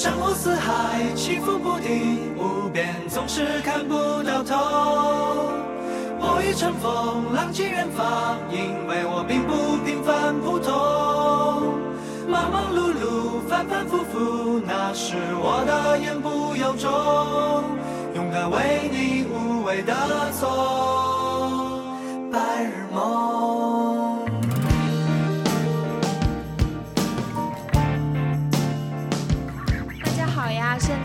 山河四海，起伏不定，无边总是看不到头。我欲乘风，浪迹远方，因为我并不平凡普通。忙忙碌碌，反反复复，那是我的言不由衷。勇敢为你无畏的做白日梦。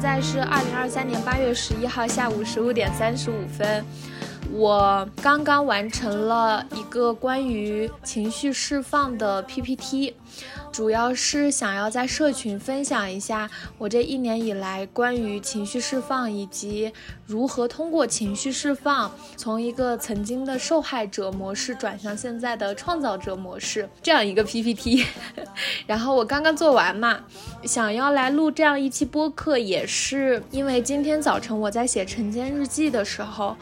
在是二零二三年八月十一号下午十五点三十五分。我刚刚完成了一个关于情绪释放的 PPT，主要是想要在社群分享一下我这一年以来关于情绪释放以及如何通过情绪释放从一个曾经的受害者模式转向现在的创造者模式这样一个 PPT。然后我刚刚做完嘛，想要来录这样一期播客，也是因为今天早晨我在写晨间日记的时候。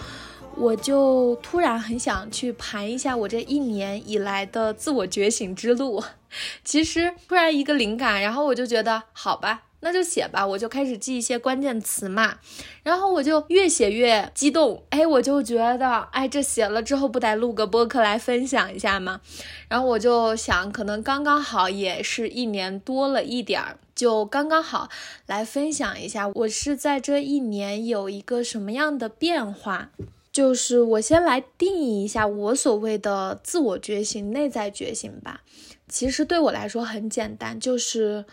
我就突然很想去盘一下我这一年以来的自我觉醒之路。其实突然一个灵感，然后我就觉得好吧，那就写吧。我就开始记一些关键词嘛，然后我就越写越激动。哎，我就觉得，哎，这写了之后不得录个播客来分享一下吗？然后我就想，可能刚刚好也是一年多了一点儿，就刚刚好来分享一下，我是在这一年有一个什么样的变化。就是我先来定义一下我所谓的自我觉醒、内在觉醒吧。其实对我来说很简单，就是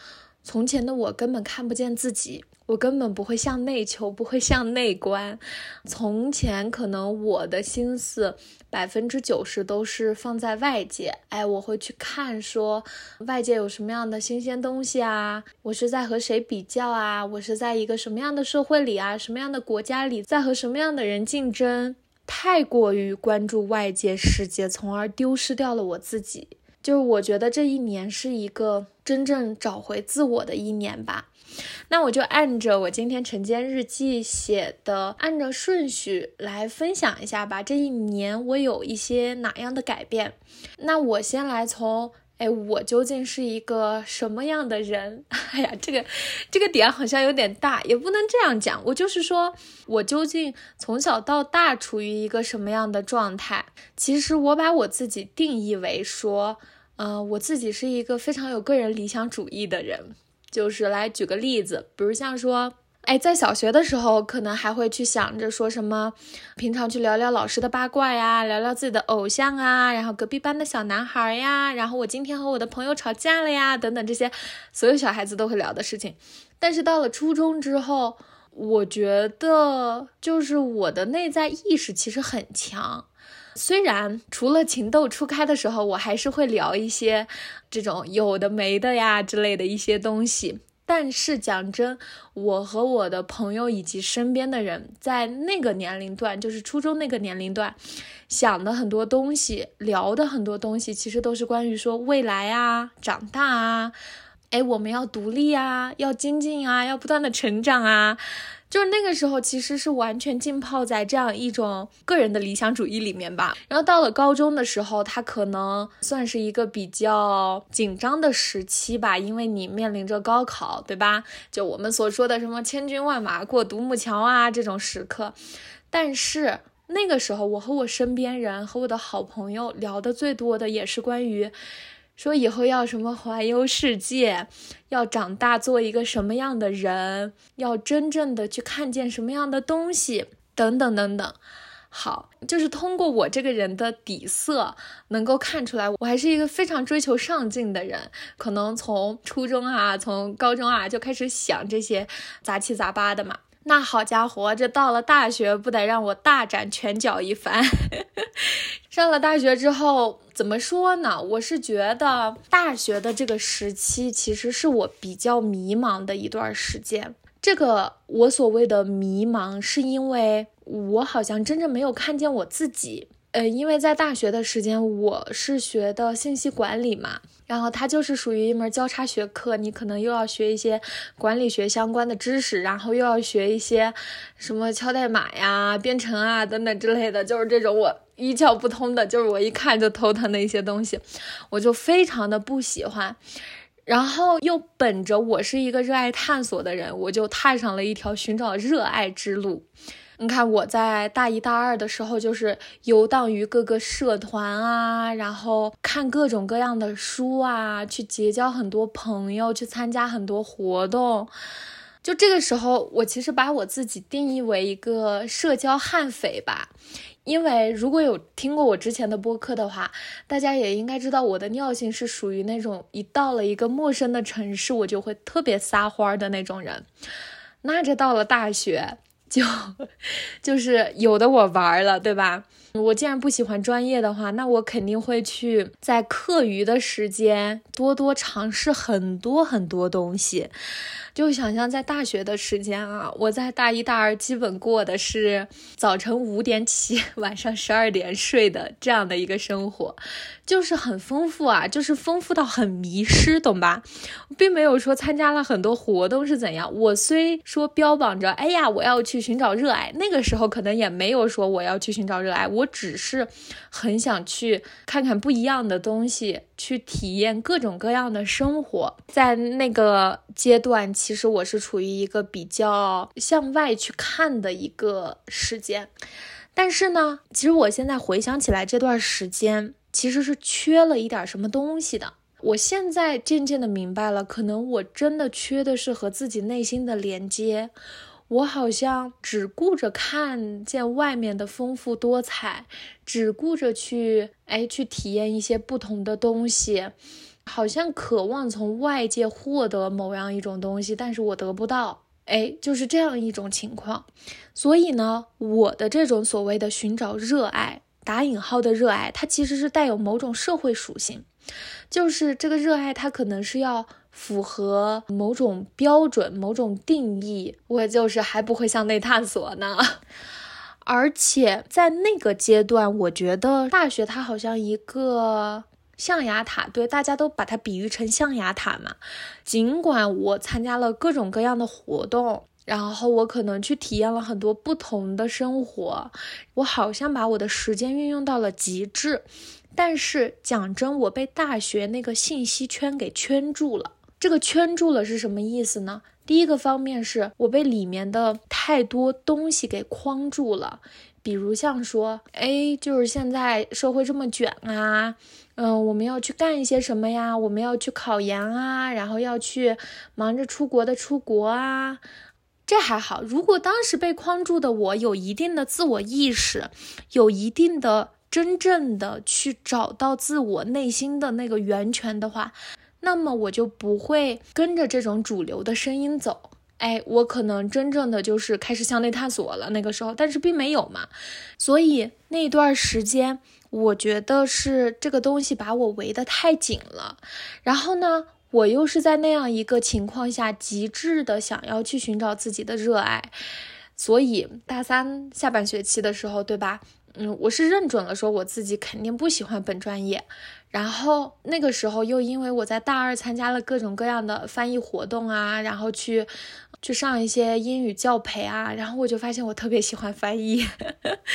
从前的我根本看不见自己。我根本不会向内求，不会向内观。从前可能我的心思百分之九十都是放在外界，哎，我会去看说外界有什么样的新鲜东西啊，我是在和谁比较啊，我是在一个什么样的社会里啊，什么样的国家里，在和什么样的人竞争，太过于关注外界世界，从而丢失掉了我自己。就是我觉得这一年是一个真正找回自我的一年吧。那我就按着我今天晨间日记写的，按照顺序来分享一下吧。这一年我有一些哪样的改变？那我先来从，哎，我究竟是一个什么样的人？哎呀，这个这个点好像有点大，也不能这样讲。我就是说我究竟从小到大处于一个什么样的状态？其实我把我自己定义为说，嗯，我自己是一个非常有个人理想主义的人。就是来举个例子，比如像说，哎，在小学的时候，可能还会去想着说什么，平常去聊聊老师的八卦呀，聊聊自己的偶像啊，然后隔壁班的小男孩呀，然后我今天和我的朋友吵架了呀，等等这些所有小孩子都会聊的事情。但是到了初中之后，我觉得就是我的内在意识其实很强。虽然除了情窦初开的时候，我还是会聊一些这种有的没的呀之类的一些东西，但是讲真，我和我的朋友以及身边的人在那个年龄段，就是初中那个年龄段，想的很多东西，聊的很多东西，其实都是关于说未来啊、长大啊，哎，我们要独立啊，要精进啊，要不断的成长啊。就是那个时候，其实是完全浸泡在这样一种个人的理想主义里面吧。然后到了高中的时候，他可能算是一个比较紧张的时期吧，因为你面临着高考，对吧？就我们所说的什么千军万马过独木桥啊这种时刻。但是那个时候，我和我身边人和我的好朋友聊的最多的也是关于。说以后要什么环游世界，要长大做一个什么样的人，要真正的去看见什么样的东西，等等等等。好，就是通过我这个人的底色，能够看出来，我还是一个非常追求上进的人。可能从初中啊，从高中啊，就开始想这些杂七杂八的嘛。那好家伙，这到了大学，不得让我大展拳脚一番？上了大学之后，怎么说呢？我是觉得大学的这个时期，其实是我比较迷茫的一段时间。这个我所谓的迷茫，是因为我好像真正没有看见我自己。呃，因为在大学的时间，我是学的信息管理嘛，然后它就是属于一门交叉学科，你可能又要学一些管理学相关的知识，然后又要学一些什么敲代码呀、编程啊等等之类的，就是这种我一窍不通的，就是我一看就头疼的一些东西，我就非常的不喜欢。然后又本着我是一个热爱探索的人，我就踏上了一条寻找热爱之路。你看，我在大一、大二的时候，就是游荡于各个社团啊，然后看各种各样的书啊，去结交很多朋友，去参加很多活动。就这个时候，我其实把我自己定义为一个社交悍匪吧。因为如果有听过我之前的播客的话，大家也应该知道我的尿性是属于那种一到了一个陌生的城市，我就会特别撒欢的那种人。那这到了大学。就 就是有的我玩了，对吧？我既然不喜欢专业的话，那我肯定会去在课余的时间多多尝试很多很多东西。就想象在大学的时间啊，我在大一、大二基本过的是早晨五点起，晚上十二点睡的这样的一个生活，就是很丰富啊，就是丰富到很迷失，懂吧？并没有说参加了很多活动是怎样。我虽说标榜着，哎呀，我要去寻找热爱，那个时候可能也没有说我要去寻找热爱，我我只是很想去看看不一样的东西。去体验各种各样的生活，在那个阶段，其实我是处于一个比较向外去看的一个时间。但是呢，其实我现在回想起来，这段时间其实是缺了一点什么东西的。我现在渐渐的明白了，可能我真的缺的是和自己内心的连接。我好像只顾着看见外面的丰富多彩，只顾着去哎去体验一些不同的东西，好像渴望从外界获得某样一种东西，但是我得不到，哎，就是这样一种情况。所以呢，我的这种所谓的寻找热爱，打引号的热爱，它其实是带有某种社会属性，就是这个热爱，它可能是要。符合某种标准、某种定义，我就是还不会向内探索呢。而且在那个阶段，我觉得大学它好像一个象牙塔，对，大家都把它比喻成象牙塔嘛。尽管我参加了各种各样的活动，然后我可能去体验了很多不同的生活，我好像把我的时间运用到了极致。但是讲真，我被大学那个信息圈给圈住了。这个圈住了是什么意思呢？第一个方面是我被里面的太多东西给框住了，比如像说，哎，就是现在社会这么卷啊，嗯，我们要去干一些什么呀？我们要去考研啊，然后要去忙着出国的出国啊，这还好。如果当时被框住的我有一定的自我意识，有一定的真正的去找到自我内心的那个源泉的话。那么我就不会跟着这种主流的声音走，哎，我可能真正的就是开始向内探索了。那个时候，但是并没有嘛，所以那段时间，我觉得是这个东西把我围得太紧了。然后呢，我又是在那样一个情况下，极致的想要去寻找自己的热爱，所以大三下半学期的时候，对吧？嗯，我是认准了说我自己肯定不喜欢本专业。然后那个时候又因为我在大二参加了各种各样的翻译活动啊，然后去去上一些英语教培啊，然后我就发现我特别喜欢翻译，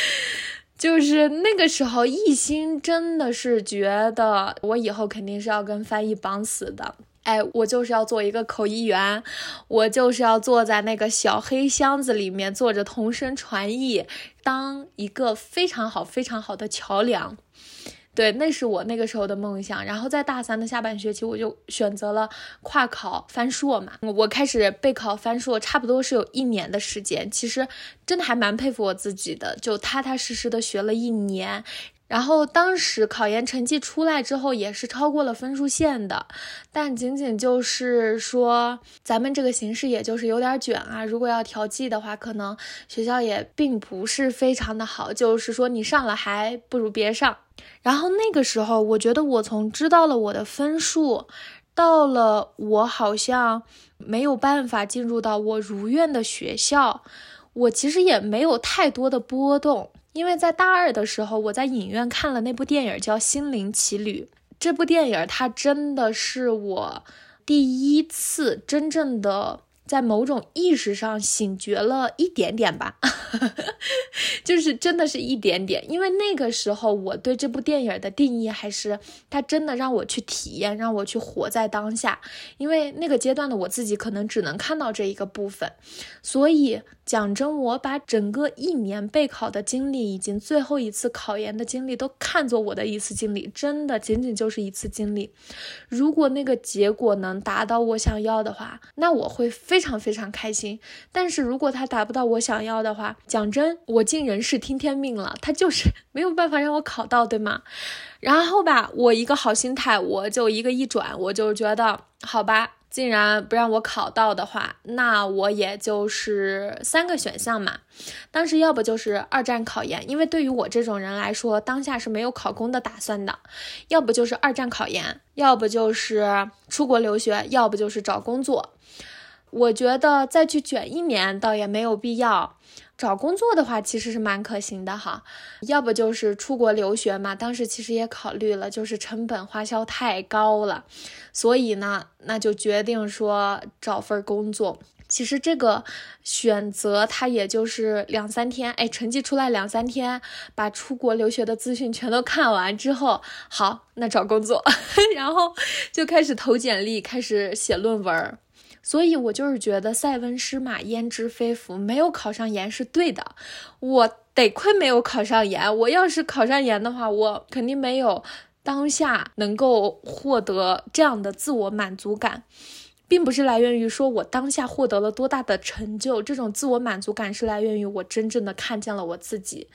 就是那个时候一心真的是觉得我以后肯定是要跟翻译绑死的，哎，我就是要做一个口译员，我就是要坐在那个小黑箱子里面做着同声传译，当一个非常好非常好的桥梁。对，那是我那个时候的梦想。然后在大三的下半学期，我就选择了跨考翻硕嘛。我开始备考翻硕，差不多是有一年的时间。其实真的还蛮佩服我自己的，就踏踏实实的学了一年。然后当时考研成绩出来之后，也是超过了分数线的，但仅仅就是说，咱们这个形式也就是有点卷啊。如果要调剂的话，可能学校也并不是非常的好，就是说你上了还不如别上。然后那个时候，我觉得我从知道了我的分数，到了我好像没有办法进入到我如愿的学校，我其实也没有太多的波动。因为在大二的时候，我在影院看了那部电影，叫《心灵奇旅》。这部电影它真的是我第一次真正的在某种意识上醒觉了一点点吧，就是真的是一点点。因为那个时候我对这部电影的定义还是，它真的让我去体验，让我去活在当下。因为那个阶段的我自己可能只能看到这一个部分，所以讲真，我把整个一年备考的经历，以及最后一次考研的经历，都看作我的一次经历，真的仅仅就是一次经历。如果那个结果能达到我想要的话，那我会非常非常开心。但是如果它达不到我想要的话，讲真，我尽人事听天命了，他就是 没有办法让我考到，对吗？然后吧，我一个好心态，我就一个一转，我就觉得好吧。既然不让我考到的话，那我也就是三个选项嘛。当时要不就是二战考研，因为对于我这种人来说，当下是没有考公的打算的；要不就是二战考研，要不就是出国留学，要不就是找工作。我觉得再去卷一年倒也没有必要。找工作的话，其实是蛮可行的哈，要不就是出国留学嘛。当时其实也考虑了，就是成本花销太高了，所以呢，那就决定说找份工作。其实这个选择，它也就是两三天，哎，成绩出来两三天，把出国留学的资讯全都看完之后，好，那找工作，然后就开始投简历，开始写论文。所以，我就是觉得塞翁失马焉知非福，没有考上研是对的。我得亏没有考上研，我要是考上研的话，我肯定没有当下能够获得这样的自我满足感，并不是来源于说我当下获得了多大的成就，这种自我满足感是来源于我真正的看见了我自己。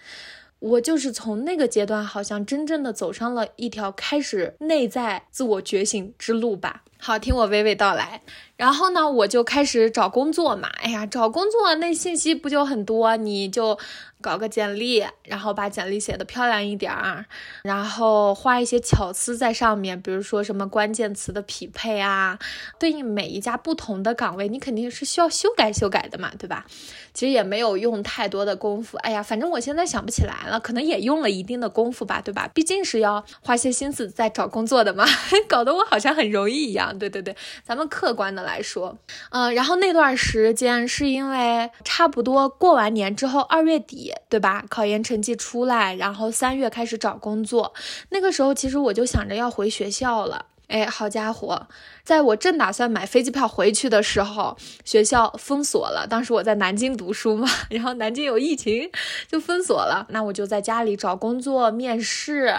我就是从那个阶段，好像真正的走上了一条开始内在自我觉醒之路吧。好，听我娓娓道来。然后呢，我就开始找工作嘛。哎呀，找工作那信息不就很多？你就搞个简历，然后把简历写的漂亮一点儿，然后画一些巧思在上面，比如说什么关键词的匹配啊，对应每一家不同的岗位，你肯定是需要修改修改的嘛，对吧？其实也没有用太多的功夫。哎呀，反正我现在想不起来了，可能也用了一定的功夫吧，对吧？毕竟是要花些心思在找工作的嘛，搞得我好像很容易一样。对对对，咱们客观的来说，嗯，然后那段时间是因为差不多过完年之后，二月底，对吧？考研成绩出来，然后三月开始找工作，那个时候其实我就想着要回学校了。哎，好家伙，在我正打算买飞机票回去的时候，学校封锁了。当时我在南京读书嘛，然后南京有疫情，就封锁了。那我就在家里找工作、面试，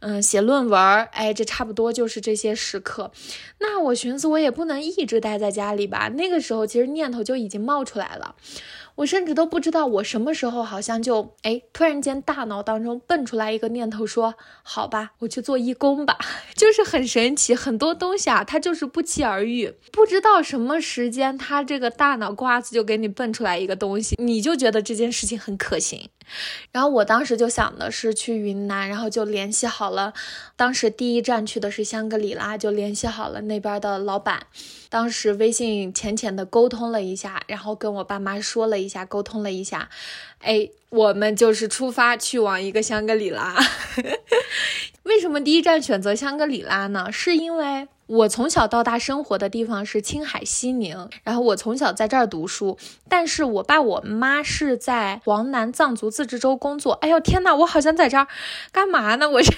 嗯，写论文。哎，这差不多就是这些时刻。那我寻思，我也不能一直待在家里吧。那个时候，其实念头就已经冒出来了。我甚至都不知道我什么时候好像就哎，突然间大脑当中蹦出来一个念头，说好吧，我去做义工吧，就是很神奇，很多东西啊，它就是不期而遇，不知道什么时间，它这个大脑瓜子就给你蹦出来一个东西，你就觉得这件事情很可行。然后我当时就想的是去云南，然后就联系好了，当时第一站去的是香格里拉，就联系好了那边的老板。当时微信浅浅的沟通了一下，然后跟我爸妈说了一一下，沟通了一下，哎，我们就是出发去往一个香格里拉。为什么第一站选择香格里拉呢？是因为我从小到大生活的地方是青海西宁，然后我从小在这儿读书，但是我爸我妈是在黄南藏族自治州工作。哎呦天呐，我好像在这儿干嘛呢？我是，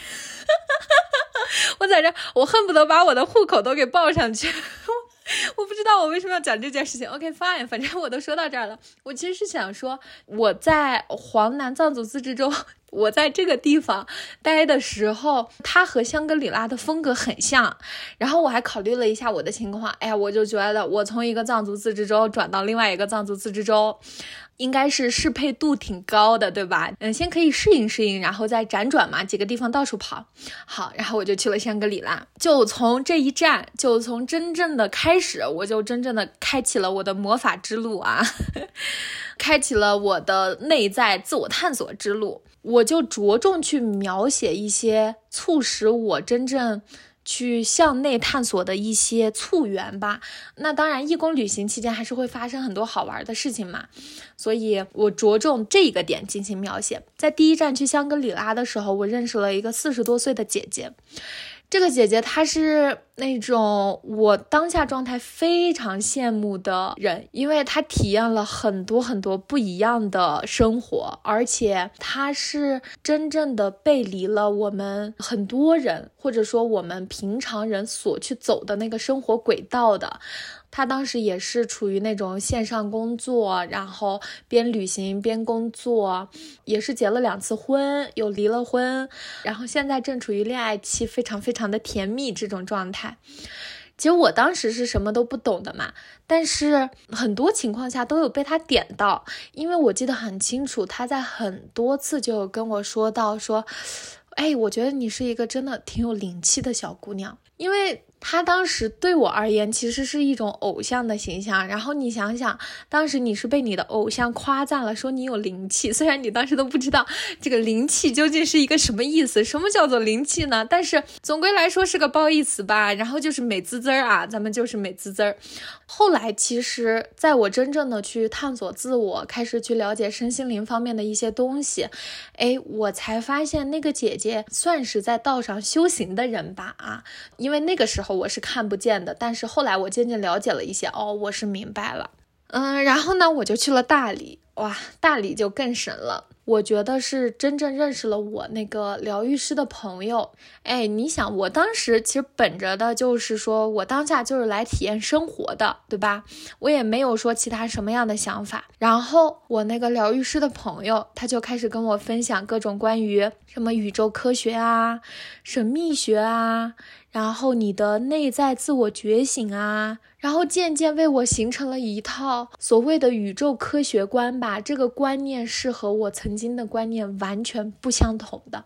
我在这，我恨不得把我的户口都给报上去。我不知道我为什么要讲这件事情。OK，fine，反正我都说到这儿了。我其实是想说，我在黄南藏族自治州，我在这个地方待的时候，它和香格里拉的风格很像。然后我还考虑了一下我的情况，哎呀，我就觉得我从一个藏族自治州转到另外一个藏族自治州。应该是适配度挺高的，对吧？嗯，先可以适应适应，然后再辗转嘛，几个地方到处跑。好，然后我就去了香格里拉，就从这一站，就从真正的开始，我就真正的开启了我的魔法之路啊，开启了我的内在自我探索之路。我就着重去描写一些促使我真正。去向内探索的一些促缘吧。那当然，义工旅行期间还是会发生很多好玩的事情嘛。所以我着重这个点进行描写。在第一站去香格里拉的时候，我认识了一个四十多岁的姐姐。这个姐姐她是那种我当下状态非常羡慕的人，因为她体验了很多很多不一样的生活，而且她是真正的背离了我们很多人或者说我们平常人所去走的那个生活轨道的。他当时也是处于那种线上工作，然后边旅行边工作，也是结了两次婚，又离了婚，然后现在正处于恋爱期，非常非常的甜蜜这种状态。其实我当时是什么都不懂的嘛，但是很多情况下都有被他点到，因为我记得很清楚，他在很多次就有跟我说到说，哎，我觉得你是一个真的挺有灵气的小姑娘，因为。他当时对我而言，其实是一种偶像的形象。然后你想想，当时你是被你的偶像夸赞了，说你有灵气。虽然你当时都不知道这个灵气究竟是一个什么意思，什么叫做灵气呢？但是总归来说是个褒义词吧。然后就是美滋滋儿啊，咱们就是美滋滋儿。后来其实，在我真正的去探索自我，开始去了解身心灵方面的一些东西，哎，我才发现那个姐姐算是在道上修行的人吧啊，因为那个时候。我是看不见的，但是后来我渐渐了解了一些，哦，我是明白了，嗯，然后呢，我就去了大理，哇，大理就更神了。我觉得是真正认识了我那个疗愈师的朋友，哎，你想，我当时其实本着的就是说我当下就是来体验生活的，对吧？我也没有说其他什么样的想法。然后我那个疗愈师的朋友，他就开始跟我分享各种关于什么宇宙科学啊、神秘学啊，然后你的内在自我觉醒啊。然后渐渐为我形成了一套所谓的宇宙科学观吧，这个观念是和我曾经的观念完全不相同的。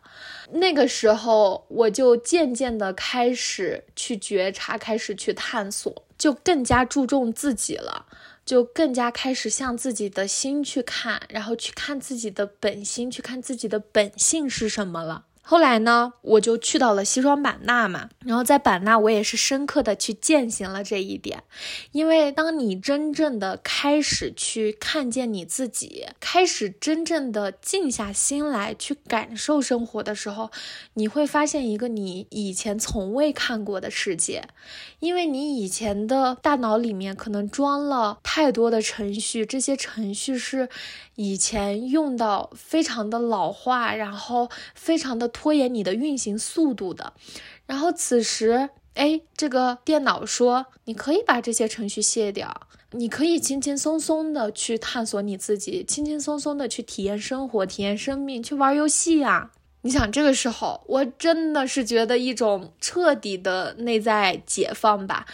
那个时候，我就渐渐的开始去觉察，开始去探索，就更加注重自己了，就更加开始向自己的心去看，然后去看自己的本心，去看自己的本性是什么了。后来呢，我就去到了西双版纳嘛，然后在版纳，我也是深刻的去践行了这一点。因为当你真正的开始去看见你自己，开始真正的静下心来去感受生活的时候，你会发现一个你以前从未看过的世界。因为你以前的大脑里面可能装了太多的程序，这些程序是以前用到非常的老化，然后非常的拖延你的运行速度的。然后此时，哎，这个电脑说你可以把这些程序卸掉，你可以轻轻松松的去探索你自己，轻轻松松的去体验生活、体验生命、去玩游戏呀。你想这个时候，我真的是觉得一种彻底的内在解放吧，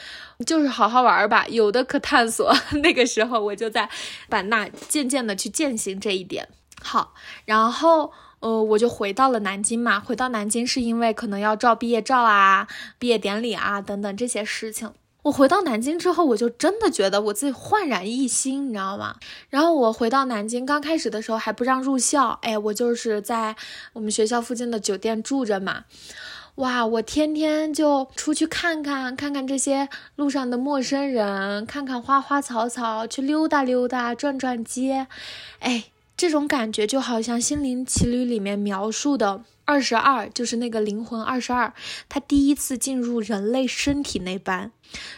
就是好好玩吧，有的可探索。那个时候我就在版纳渐渐的去践行这一点。好，然后呃，我就回到了南京嘛。回到南京是因为可能要照毕业照啊、毕业典礼啊等等这些事情。我回到南京之后，我就真的觉得我自己焕然一新，你知道吗？然后我回到南京，刚开始的时候还不让入校，哎，我就是在我们学校附近的酒店住着嘛。哇，我天天就出去看看，看看这些路上的陌生人，看看花花草草，去溜达溜达，转转街，哎，这种感觉就好像《心灵奇旅》里面描述的。二十二就是那个灵魂二十二，他第一次进入人类身体那般，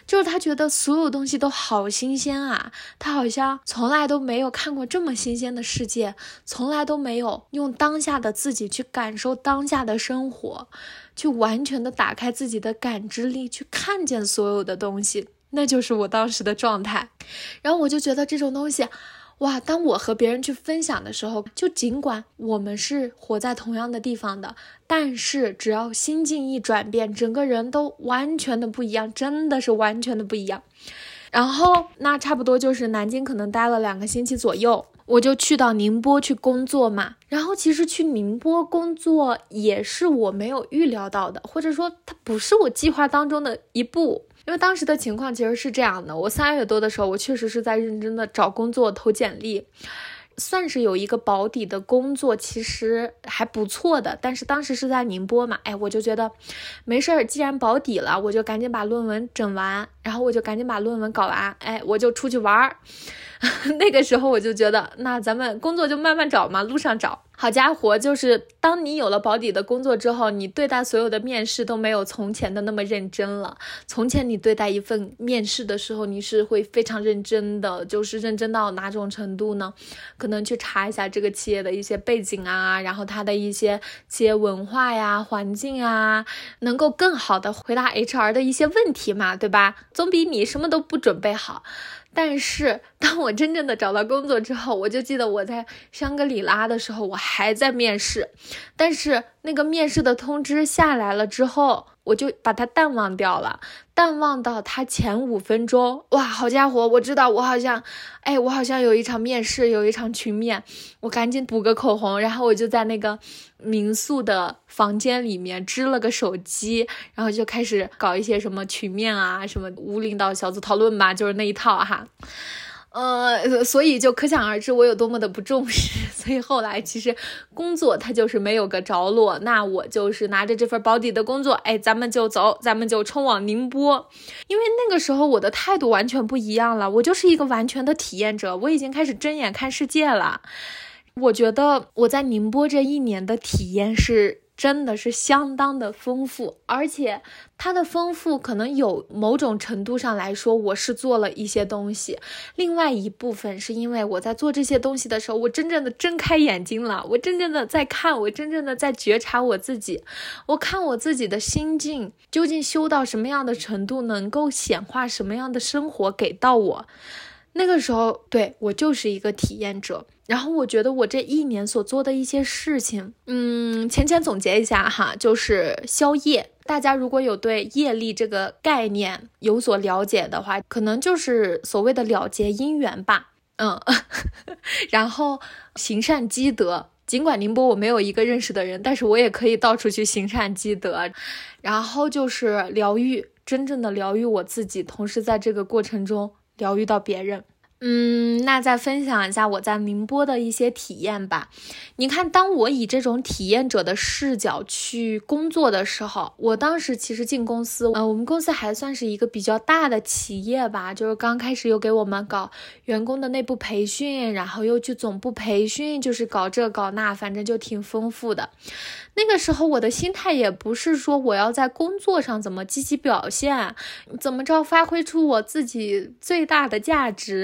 就是他觉得所有东西都好新鲜啊，他好像从来都没有看过这么新鲜的世界，从来都没有用当下的自己去感受当下的生活，去完全的打开自己的感知力，去看见所有的东西，那就是我当时的状态。然后我就觉得这种东西。哇！当我和别人去分享的时候，就尽管我们是活在同样的地方的，但是只要心境一转变，整个人都完全的不一样，真的是完全的不一样。然后那差不多就是南京可能待了两个星期左右，我就去到宁波去工作嘛。然后其实去宁波工作也是我没有预料到的，或者说它不是我计划当中的一步。因为当时的情况其实是这样的，我三月多的时候，我确实是在认真的找工作、投简历，算是有一个保底的工作，其实还不错的。但是当时是在宁波嘛，哎，我就觉得没事儿，既然保底了，我就赶紧把论文整完，然后我就赶紧把论文搞完，哎，我就出去玩儿。那个时候我就觉得，那咱们工作就慢慢找嘛，路上找。好家伙，就是当你有了保底的工作之后，你对待所有的面试都没有从前的那么认真了。从前你对待一份面试的时候，你是会非常认真的，就是认真到哪种程度呢？可能去查一下这个企业的一些背景啊，然后它的一些企业文化呀、环境啊，能够更好的回答 HR 的一些问题嘛，对吧？总比你什么都不准备好。但是，当我真正的找到工作之后，我就记得我在香格里拉的时候，我还在面试，但是那个面试的通知下来了之后。我就把它淡忘掉了，淡忘到他前五分钟，哇，好家伙，我知道我好像，哎，我好像有一场面试，有一场群面，我赶紧补个口红，然后我就在那个民宿的房间里面支了个手机，然后就开始搞一些什么群面啊，什么无领导小组讨论吧，就是那一套哈。呃，所以就可想而知我有多么的不重视。所以后来其实工作它就是没有个着落，那我就是拿着这份保底的工作，哎，咱们就走，咱们就冲往宁波。因为那个时候我的态度完全不一样了，我就是一个完全的体验者，我已经开始睁眼看世界了。我觉得我在宁波这一年的体验是。真的是相当的丰富，而且它的丰富可能有某种程度上来说，我是做了一些东西。另外一部分是因为我在做这些东西的时候，我真正的睁开眼睛了，我真正的在看，我真正的在觉察我自己，我看我自己的心境究竟修到什么样的程度，能够显化什么样的生活给到我。那个时候，对我就是一个体验者。然后我觉得我这一年所做的一些事情，嗯，浅浅总结一下哈，就是消业。大家如果有对业力这个概念有所了解的话，可能就是所谓的了结姻缘吧。嗯，然后行善积德。尽管宁波我没有一个认识的人，但是我也可以到处去行善积德。然后就是疗愈，真正的疗愈我自己，同时在这个过程中。疗愈到别人，嗯，那再分享一下我在宁波的一些体验吧。你看，当我以这种体验者的视角去工作的时候，我当时其实进公司，呃，我们公司还算是一个比较大的企业吧，就是刚开始又给我们搞员工的内部培训，然后又去总部培训，就是搞这搞那，反正就挺丰富的。那个时候我的心态也不是说我要在工作上怎么积极表现，怎么着发挥出我自己最大的价值，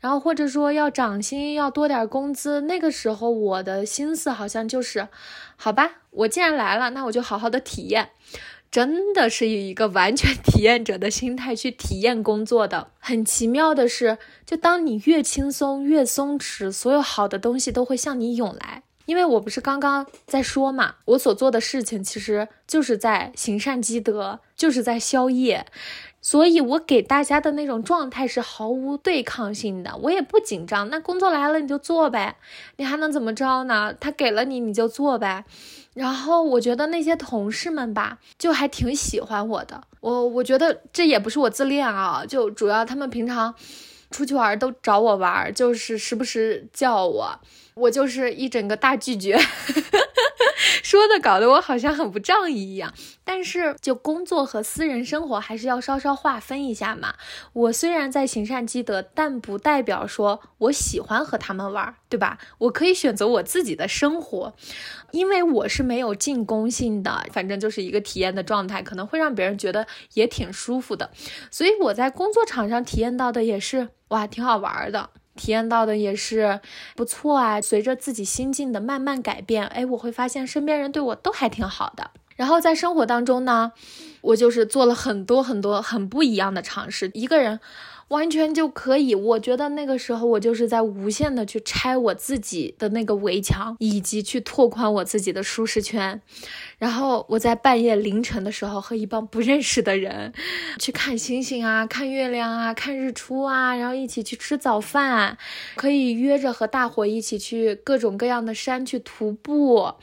然后或者说要涨薪要多点工资。那个时候我的心思好像就是，好吧，我既然来了，那我就好好的体验，真的是以一个完全体验者的心态去体验工作的。很奇妙的是，就当你越轻松越松弛，所有好的东西都会向你涌来。因为我不是刚刚在说嘛，我所做的事情其实就是在行善积德，就是在消业，所以我给大家的那种状态是毫无对抗性的，我也不紧张。那工作来了你就做呗，你还能怎么着呢？他给了你你就做呗。然后我觉得那些同事们吧，就还挺喜欢我的。我我觉得这也不是我自恋啊，就主要他们平常出去玩都找我玩，就是时不时叫我。我就是一整个大拒绝，说的搞得我好像很不仗义一样。但是就工作和私人生活还是要稍稍划分一下嘛。我虽然在行善积德，但不代表说我喜欢和他们玩，对吧？我可以选择我自己的生活，因为我是没有进攻性的，反正就是一个体验的状态，可能会让别人觉得也挺舒服的。所以我在工作场上体验到的也是哇，挺好玩的。体验到的也是不错啊，随着自己心境的慢慢改变，哎，我会发现身边人对我都还挺好的。然后在生活当中呢，我就是做了很多很多很不一样的尝试，一个人。完全就可以，我觉得那个时候我就是在无限的去拆我自己的那个围墙，以及去拓宽我自己的舒适圈。然后我在半夜凌晨的时候和一帮不认识的人 去看星星啊，看月亮啊，看日出啊，然后一起去吃早饭，可以约着和大伙一起去各种各样的山去徒步。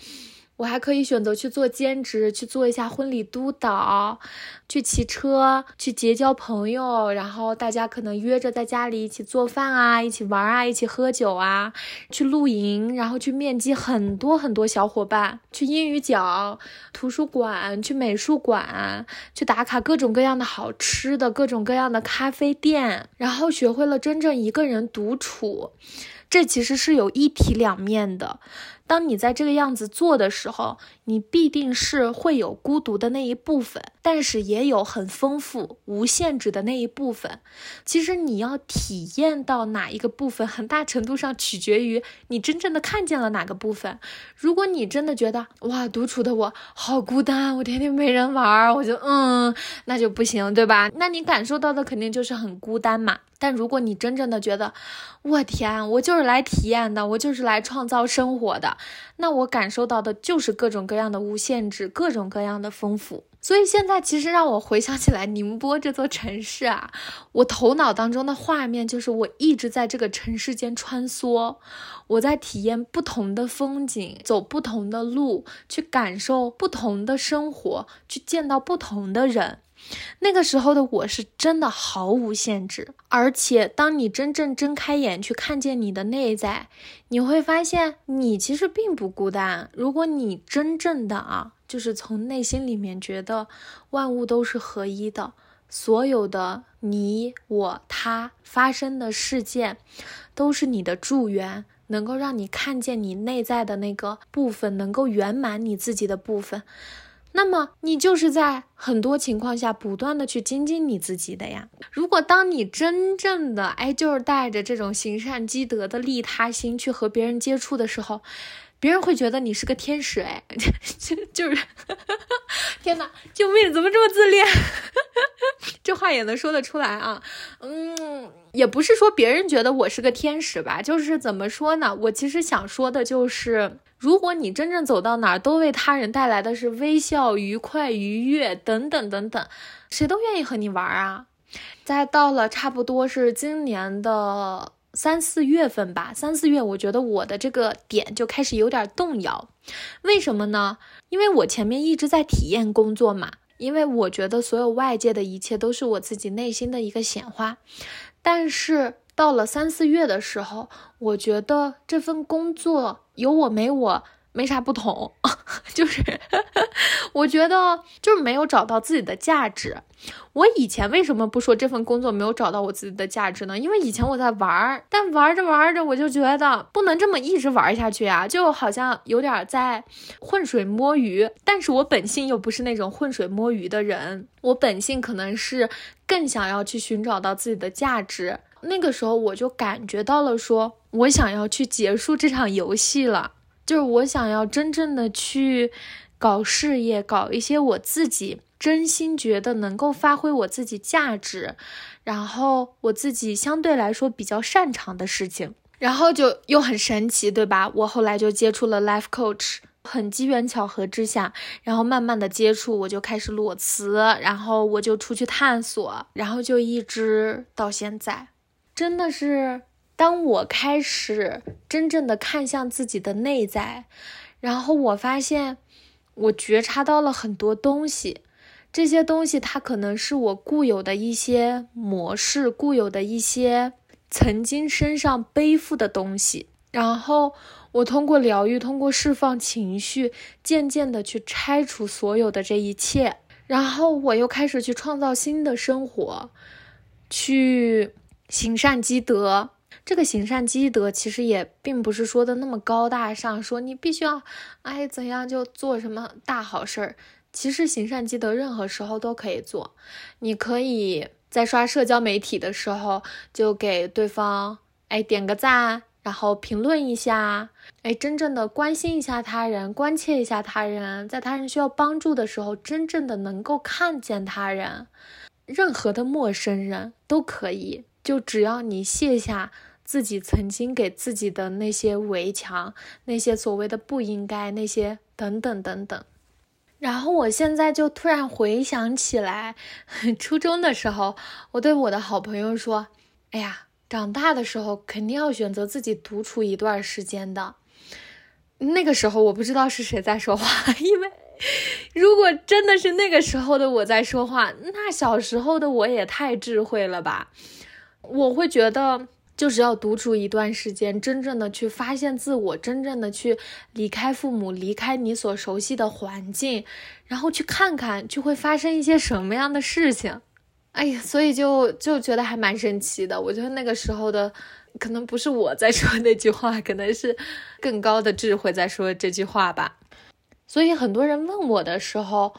我还可以选择去做兼职，去做一下婚礼督导，去骑车，去结交朋友，然后大家可能约着在家里一起做饭啊，一起玩啊，一起喝酒啊，去露营，然后去面基很多很多小伙伴，去英语角、图书馆、去美术馆，去打卡各种各样的好吃的、各种各样的咖啡店，然后学会了真正一个人独处。这其实是有一体两面的。当你在这个样子做的时候，你必定是会有孤独的那一部分，但是也有很丰富、无限制的那一部分。其实你要体验到哪一个部分，很大程度上取决于你真正的看见了哪个部分。如果你真的觉得哇，独处的我好孤单，我天天没人玩，我就嗯，那就不行，对吧？那你感受到的肯定就是很孤单嘛。但如果你真正的觉得，我天，我就是来体验的，我就是来创造生活的，那我感受到的就是各种各样的无限制，各种各样的丰富。所以现在其实让我回想起来宁波这座城市啊，我头脑当中的画面就是我一直在这个城市间穿梭，我在体验不同的风景，走不同的路，去感受不同的生活，去见到不同的人。那个时候的我是真的毫无限制，而且当你真正睁开眼去看见你的内在，你会发现你其实并不孤单。如果你真正的啊，就是从内心里面觉得万物都是合一的，所有的你、我、他发生的事件，都是你的助缘，能够让你看见你内在的那个部分，能够圆满你自己的部分。那么你就是在很多情况下不断的去精进你自己的呀。如果当你真正的哎，就是带着这种行善积德的利他心去和别人接触的时候，别人会觉得你是个天使哎，就就是，天哪，救命，怎么这么自恋？这话也能说得出来啊？嗯，也不是说别人觉得我是个天使吧，就是怎么说呢？我其实想说的就是。如果你真正走到哪儿都为他人带来的是微笑、愉快、愉悦等等等等，谁都愿意和你玩啊。再到了差不多是今年的三四月份吧，三四月，我觉得我的这个点就开始有点动摇。为什么呢？因为我前面一直在体验工作嘛，因为我觉得所有外界的一切都是我自己内心的一个显化，但是。到了三四月的时候，我觉得这份工作有我没我没啥不同，就是我觉得就是没有找到自己的价值。我以前为什么不说这份工作没有找到我自己的价值呢？因为以前我在玩儿，但玩着玩着我就觉得不能这么一直玩下去啊，就好像有点在浑水摸鱼。但是我本性又不是那种浑水摸鱼的人，我本性可能是更想要去寻找到自己的价值。那个时候我就感觉到了，说我想要去结束这场游戏了，就是我想要真正的去搞事业，搞一些我自己真心觉得能够发挥我自己价值，然后我自己相对来说比较擅长的事情，然后就又很神奇，对吧？我后来就接触了 life coach，很机缘巧合之下，然后慢慢的接触，我就开始裸辞，然后我就出去探索，然后就一直到现在。真的是，当我开始真正的看向自己的内在，然后我发现，我觉察到了很多东西。这些东西它可能是我固有的一些模式，固有的一些曾经身上背负的东西。然后我通过疗愈，通过释放情绪，渐渐的去拆除所有的这一切。然后我又开始去创造新的生活，去。行善积德，这个行善积德其实也并不是说的那么高大上，说你必须要，哎怎样就做什么大好事儿。其实行善积德任何时候都可以做，你可以在刷社交媒体的时候就给对方哎点个赞，然后评论一下，哎真正的关心一下他人，关切一下他人，在他人需要帮助的时候，真正的能够看见他人，任何的陌生人都可以。就只要你卸下自己曾经给自己的那些围墙，那些所谓的不应该，那些等等等等，然后我现在就突然回想起来，初中的时候，我对我的好朋友说：“哎呀，长大的时候肯定要选择自己独处一段时间的。”那个时候我不知道是谁在说话，因为如果真的是那个时候的我在说话，那小时候的我也太智慧了吧？我会觉得。就是要独处一段时间，真正的去发现自我，真正的去离开父母，离开你所熟悉的环境，然后去看看就会发生一些什么样的事情。哎呀，所以就就觉得还蛮神奇的。我觉得那个时候的可能不是我在说那句话，可能是更高的智慧在说这句话吧。所以很多人问我的时候，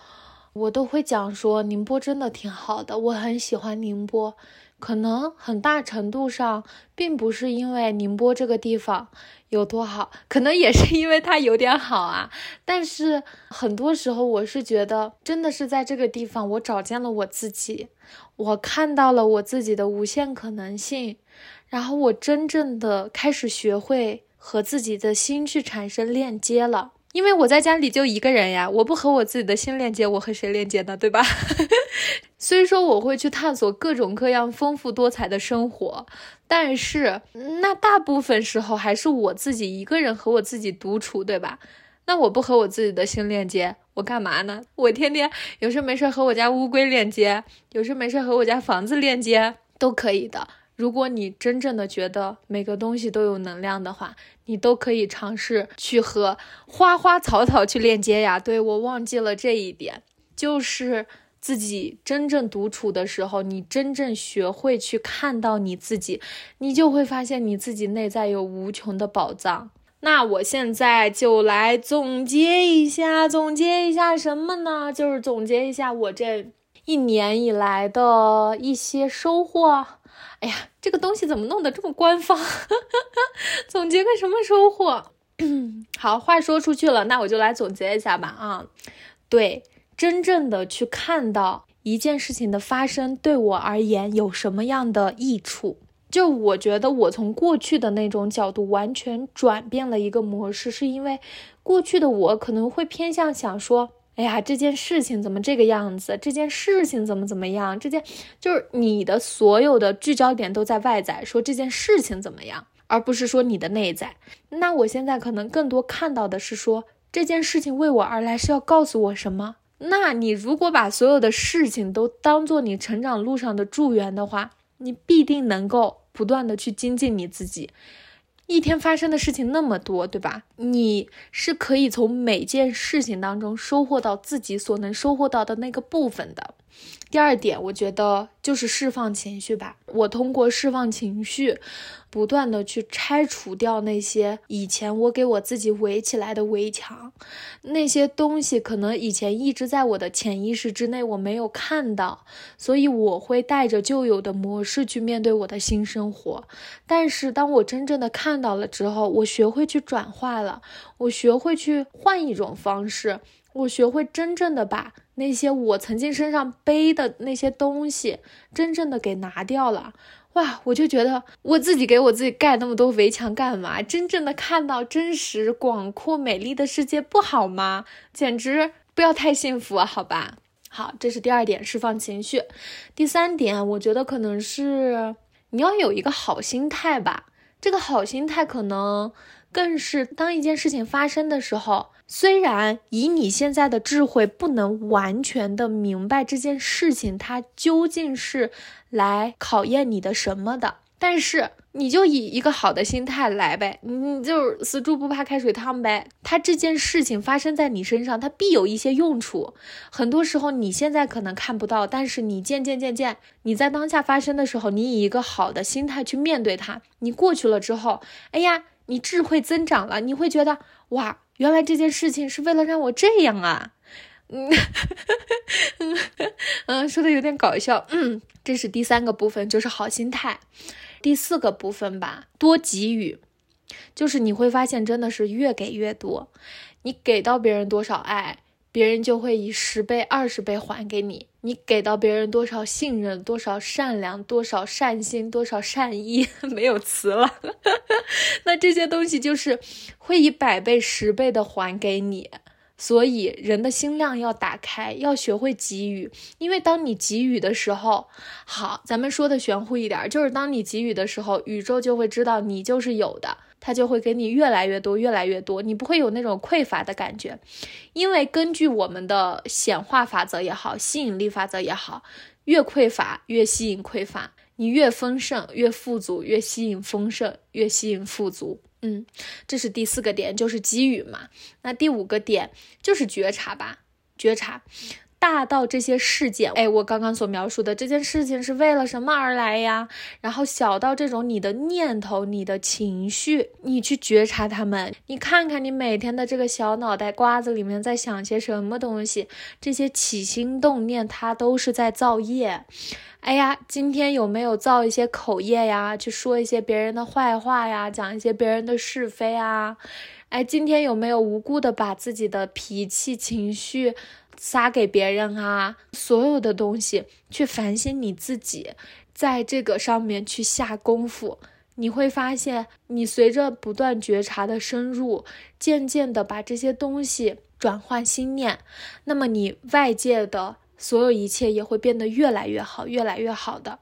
我都会讲说宁波真的挺好的，我很喜欢宁波。可能很大程度上，并不是因为宁波这个地方有多好，可能也是因为它有点好啊。但是很多时候，我是觉得，真的是在这个地方，我找见了我自己，我看到了我自己的无限可能性，然后我真正的开始学会和自己的心去产生链接了。因为我在家里就一个人呀，我不和我自己的心链接，我和谁链接呢？对吧？虽说我会去探索各种各样丰富多彩的生活，但是那大部分时候还是我自己一个人和我自己独处，对吧？那我不和我自己的心链接，我干嘛呢？我天天有事没事和我家乌龟链接，有事没事和我家房子链接，都可以的。如果你真正的觉得每个东西都有能量的话，你都可以尝试去和花花草草去链接呀。对我忘记了这一点，就是自己真正独处的时候，你真正学会去看到你自己，你就会发现你自己内在有无穷的宝藏。那我现在就来总结一下，总结一下什么呢？就是总结一下我这一年以来的一些收获。哎呀，这个东西怎么弄得这么官方？总结个什么收获？好，话说出去了，那我就来总结一下吧。啊，对，真正的去看到一件事情的发生对我而言有什么样的益处，就我觉得我从过去的那种角度完全转变了一个模式，是因为过去的我可能会偏向想说。哎呀，这件事情怎么这个样子？这件事情怎么怎么样？这件就是你的所有的聚焦点都在外在，说这件事情怎么样，而不是说你的内在。那我现在可能更多看到的是说这件事情为我而来是要告诉我什么。那你如果把所有的事情都当做你成长路上的助缘的话，你必定能够不断的去精进你自己。一天发生的事情那么多，对吧？你是可以从每件事情当中收获到自己所能收获到的那个部分的。第二点，我觉得就是释放情绪吧。我通过释放情绪，不断的去拆除掉那些以前我给我自己围起来的围墙，那些东西可能以前一直在我的潜意识之内，我没有看到，所以我会带着旧有的模式去面对我的新生活。但是当我真正的看到了之后，我学会去转化了，我学会去换一种方式。我学会真正的把那些我曾经身上背的那些东西，真正的给拿掉了，哇！我就觉得我自己给我自己盖那么多围墙干嘛？真正的看到真实、广阔、美丽的世界不好吗？简直不要太幸福！好吧，好，这是第二点，释放情绪。第三点，我觉得可能是你要有一个好心态吧。这个好心态可能更是当一件事情发生的时候。虽然以你现在的智慧不能完全的明白这件事情它究竟是来考验你的什么的，但是你就以一个好的心态来呗，你就死猪不怕开水烫呗。它这件事情发生在你身上，它必有一些用处。很多时候你现在可能看不到，但是你渐渐渐渐你在当下发生的时候，你以一个好的心态去面对它，你过去了之后，哎呀，你智慧增长了，你会觉得哇。原来这件事情是为了让我这样啊，嗯 嗯说的有点搞笑，嗯，这是第三个部分，就是好心态。第四个部分吧，多给予，就是你会发现真的是越给越多，你给到别人多少爱。别人就会以十倍、二十倍还给你。你给到别人多少信任、多少善良、多少善心、多少善意，没有词了。那这些东西就是会以百倍、十倍的还给你。所以人的心量要打开，要学会给予。因为当你给予的时候，好，咱们说的玄乎一点，就是当你给予的时候，宇宙就会知道你就是有的。它就会给你越来越多，越来越多，你不会有那种匮乏的感觉，因为根据我们的显化法则也好，吸引力法则也好，越匮乏越吸引匮乏，你越丰盛越富足，越吸引丰盛，越吸引富足。嗯，这是第四个点，就是给予嘛。那第五个点就是觉察吧，觉察。大到这些事件，哎，我刚刚所描述的这件事情是为了什么而来呀？然后小到这种你的念头、你的情绪，你去觉察他们，你看看你每天的这个小脑袋瓜子里面在想些什么东西，这些起心动念，它都是在造业。哎呀，今天有没有造一些口业呀？去说一些别人的坏话呀，讲一些别人的是非啊？哎，今天有没有无辜的把自己的脾气、情绪？撒给别人啊，所有的东西去反省你自己，在这个上面去下功夫，你会发现，你随着不断觉察的深入，渐渐的把这些东西转换心念，那么你外界的所有一切也会变得越来越好，越来越好的。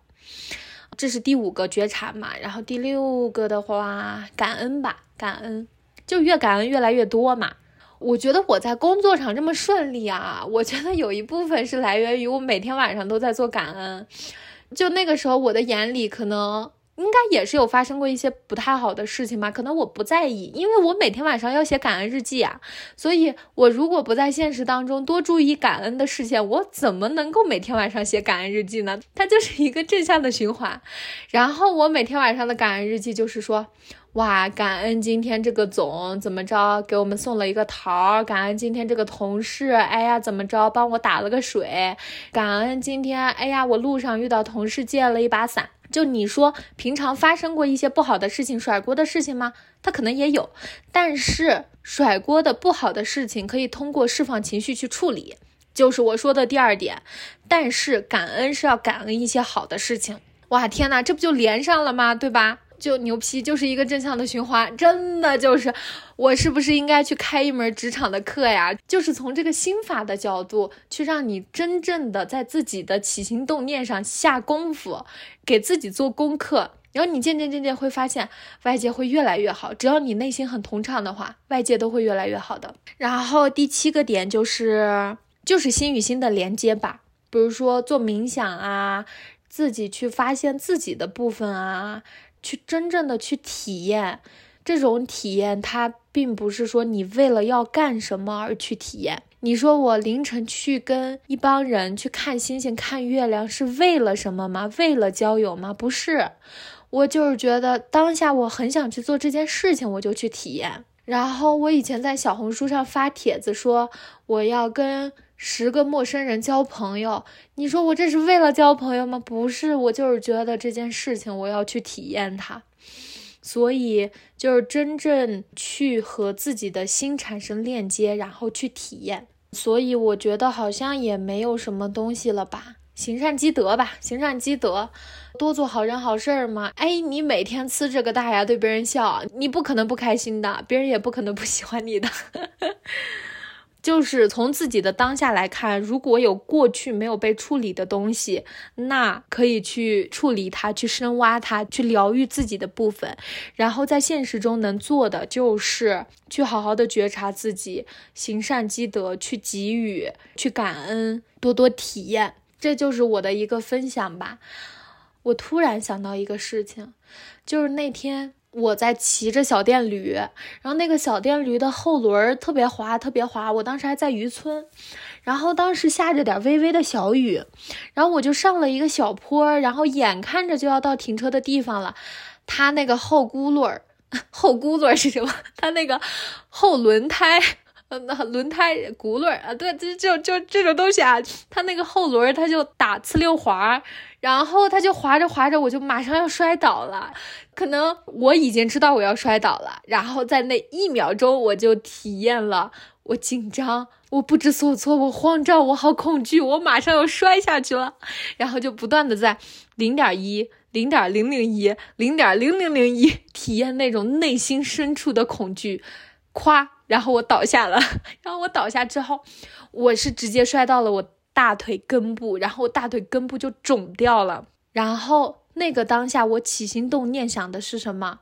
这是第五个觉察嘛，然后第六个的话，感恩吧，感恩，就越感恩越来越多嘛。我觉得我在工作上这么顺利啊，我觉得有一部分是来源于我每天晚上都在做感恩。就那个时候，我的眼里可能应该也是有发生过一些不太好的事情吧，可能我不在意，因为我每天晚上要写感恩日记啊。所以，我如果不在现实当中多注意感恩的事情，我怎么能够每天晚上写感恩日记呢？它就是一个正向的循环。然后，我每天晚上的感恩日记就是说。哇，感恩今天这个总怎么着给我们送了一个桃，感恩今天这个同事，哎呀怎么着帮我打了个水，感恩今天，哎呀我路上遇到同事借了一把伞。就你说平常发生过一些不好的事情、甩锅的事情吗？他可能也有，但是甩锅的不好的事情可以通过释放情绪去处理，就是我说的第二点。但是感恩是要感恩一些好的事情。哇，天呐，这不就连上了吗？对吧？就牛批，就是一个正向的循环，真的就是，我是不是应该去开一门职场的课呀？就是从这个心法的角度去让你真正的在自己的起心动念上下功夫，给自己做功课，然后你渐渐渐渐会发现外界会越来越好。只要你内心很通畅的话，外界都会越来越好的。然后第七个点就是就是心与心的连接吧，比如说做冥想啊，自己去发现自己的部分啊。去真正的去体验这种体验，它并不是说你为了要干什么而去体验。你说我凌晨去跟一帮人去看星星、看月亮，是为了什么吗？为了交友吗？不是，我就是觉得当下我很想去做这件事情，我就去体验。然后我以前在小红书上发帖子说我要跟。十个陌生人交朋友，你说我这是为了交朋友吗？不是，我就是觉得这件事情我要去体验它，所以就是真正去和自己的心产生链接，然后去体验。所以我觉得好像也没有什么东西了吧，行善积德吧，行善积德，多做好人好事儿嘛。哎，你每天呲着个大牙对别人笑，你不可能不开心的，别人也不可能不喜欢你的。就是从自己的当下来看，如果有过去没有被处理的东西，那可以去处理它，去深挖它，去疗愈自己的部分。然后在现实中能做的就是去好好的觉察自己，行善积德，去给予，去感恩，多多体验。这就是我的一个分享吧。我突然想到一个事情，就是那天。我在骑着小电驴，然后那个小电驴的后轮特别滑，特别滑。我当时还在渔村，然后当时下着点微微的小雨，然后我就上了一个小坡，然后眼看着就要到停车的地方了，它那个后轱辘，后轱辘是什么？它那个后轮胎。呃，那轮胎轱辘啊，对，就就就这种东西啊，它那个后轮它就打呲溜滑，然后它就滑着滑着，我就马上要摔倒了。可能我已经知道我要摔倒了，然后在那一秒钟，我就体验了我紧张，我不知所措，我慌张，我好恐惧，我马上要摔下去了，然后就不断的在零点一、零点零零一、零点零零零一 体验那种内心深处的恐惧，夸。然后我倒下了，然后我倒下之后，我是直接摔到了我大腿根部，然后我大腿根部就肿掉了。然后那个当下，我起心动念想的是什么？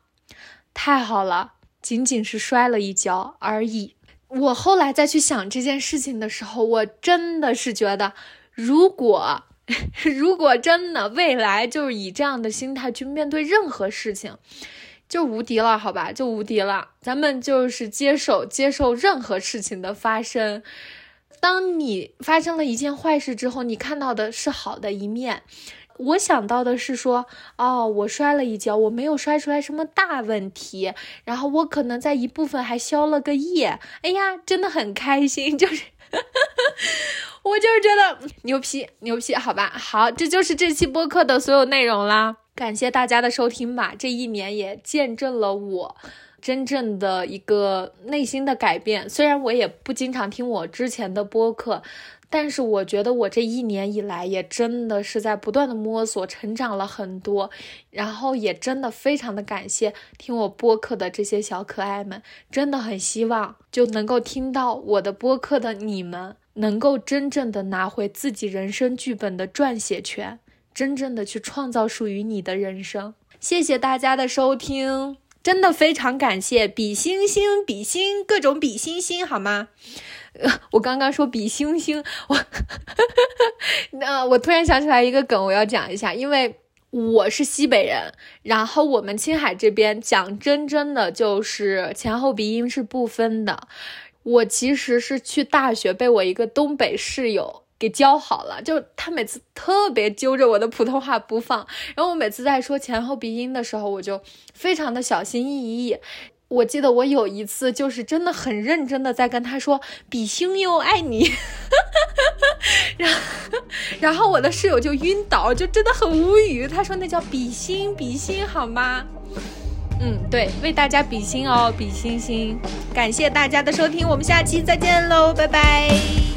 太好了，仅仅是摔了一跤而已。我后来再去想这件事情的时候，我真的是觉得，如果 如果真的未来就是以这样的心态去面对任何事情。就无敌了，好吧，就无敌了。咱们就是接受接受任何事情的发生。当你发生了一件坏事之后，你看到的是好的一面。我想到的是说，哦，我摔了一跤，我没有摔出来什么大问题，然后我可能在一部分还消了个业。哎呀，真的很开心，就是，我就是觉得牛批牛批，好吧，好，这就是这期播客的所有内容啦。感谢大家的收听吧，这一年也见证了我真正的一个内心的改变。虽然我也不经常听我之前的播客，但是我觉得我这一年以来也真的是在不断的摸索，成长了很多。然后也真的非常的感谢听我播客的这些小可爱们，真的很希望就能够听到我的播客的你们，能够真正的拿回自己人生剧本的撰写权。真正的去创造属于你的人生。谢谢大家的收听，真的非常感谢。比星星，比心，各种比星星，好吗？呃 我刚刚说比星星，我，那我突然想起来一个梗，我要讲一下，因为我是西北人，然后我们青海这边讲真真的就是前后鼻音是不分的。我其实是去大学被我一个东北室友。给教好了，就他每次特别揪着我的普通话不放，然后我每次在说前后鼻音的时候，我就非常的小心翼翼。我记得我有一次就是真的很认真的在跟他说“比心哟，爱你”，然后然后我的室友就晕倒，就真的很无语。他说那叫比心比心好吗？嗯，对，为大家比心哦，比心心。感谢大家的收听，我们下期再见喽，拜拜。